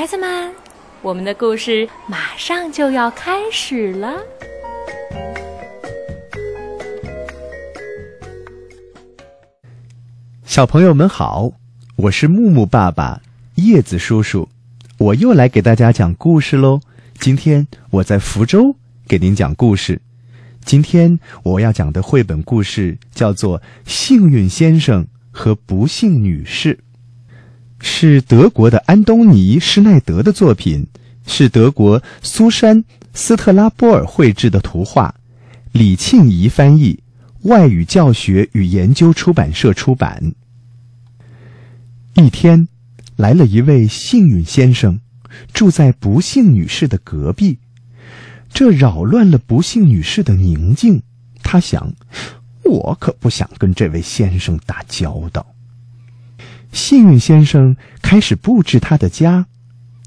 孩子们，我们的故事马上就要开始了。小朋友们好，我是木木爸爸、叶子叔叔，我又来给大家讲故事喽。今天我在福州给您讲故事。今天我要讲的绘本故事叫做《幸运先生和不幸女士》，是德国的安东尼·施耐德的作品，是德国苏珊·斯特拉波尔绘制的图画，李庆怡翻译，外语教学与研究出版社出版。一天，来了一位幸运先生，住在不幸女士的隔壁。这扰乱了不幸女士的宁静。他想，我可不想跟这位先生打交道。幸运先生开始布置他的家，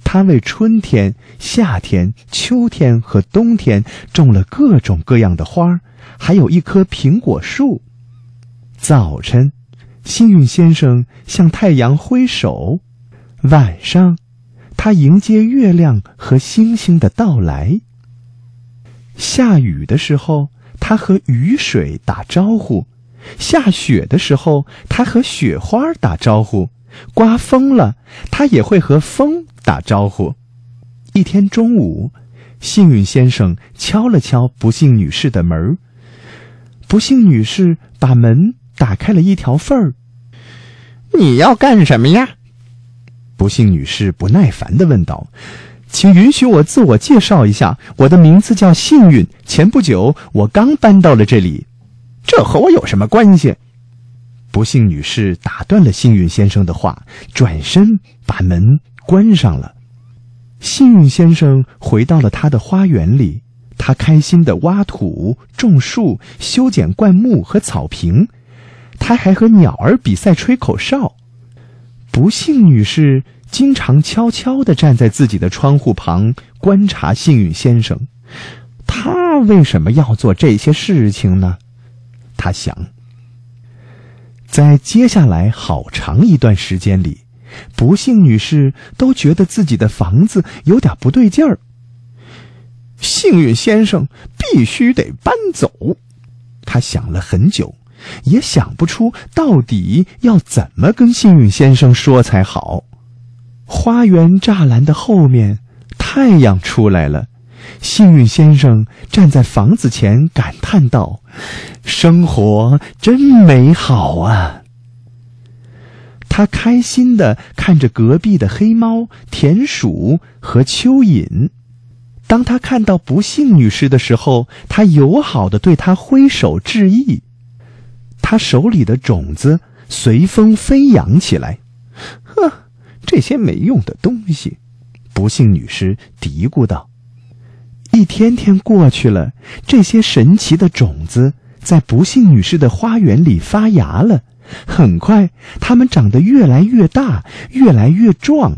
他为春天、夏天、秋天和冬天种了各种各样的花，还有一棵苹果树。早晨。幸运先生向太阳挥手，晚上，他迎接月亮和星星的到来。下雨的时候，他和雨水打招呼；下雪的时候，他和雪花打招呼；刮风了，他也会和风打招呼。一天中午，幸运先生敲了敲不幸女士的门不幸女士把门。打开了一条缝儿。你要干什么呀？不幸女士不耐烦的问道。“请允许我自我介绍一下，我的名字叫幸运。前不久我刚搬到了这里，这和我有什么关系？”不幸女士打断了幸运先生的话，转身把门关上了。幸运先生回到了他的花园里，他开心的挖土、种树、修剪灌木和草坪。他还和鸟儿比赛吹口哨。不幸女士经常悄悄地站在自己的窗户旁观察幸运先生。他为什么要做这些事情呢？他想。在接下来好长一段时间里，不幸女士都觉得自己的房子有点不对劲儿。幸运先生必须得搬走。他想了很久。也想不出到底要怎么跟幸运先生说才好。花园栅栏的后面，太阳出来了。幸运先生站在房子前，感叹道：“生活真美好啊！”他开心地看着隔壁的黑猫、田鼠和蚯蚓。当他看到不幸女士的时候，他友好地对她挥手致意。他手里的种子随风飞扬起来，呵，这些没用的东西，不幸女士嘀咕道。一天天过去了，这些神奇的种子在不幸女士的花园里发芽了。很快，它们长得越来越大，越来越壮。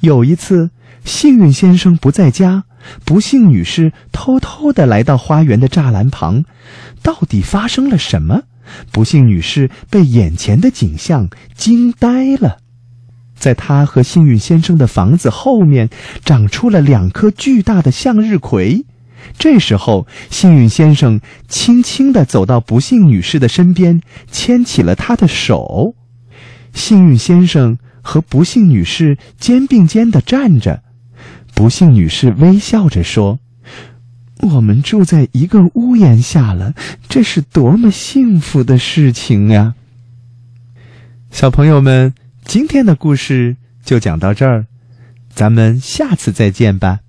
有一次，幸运先生不在家，不幸女士偷偷的来到花园的栅栏旁，到底发生了什么？不幸女士被眼前的景象惊呆了，在他和幸运先生的房子后面长出了两颗巨大的向日葵。这时候，幸运先生轻轻地走到不幸女士的身边，牵起了她的手。幸运先生和不幸女士肩并肩地站着，不幸女士微笑着说。我们住在一个屋檐下了，这是多么幸福的事情啊！小朋友们，今天的故事就讲到这儿，咱们下次再见吧。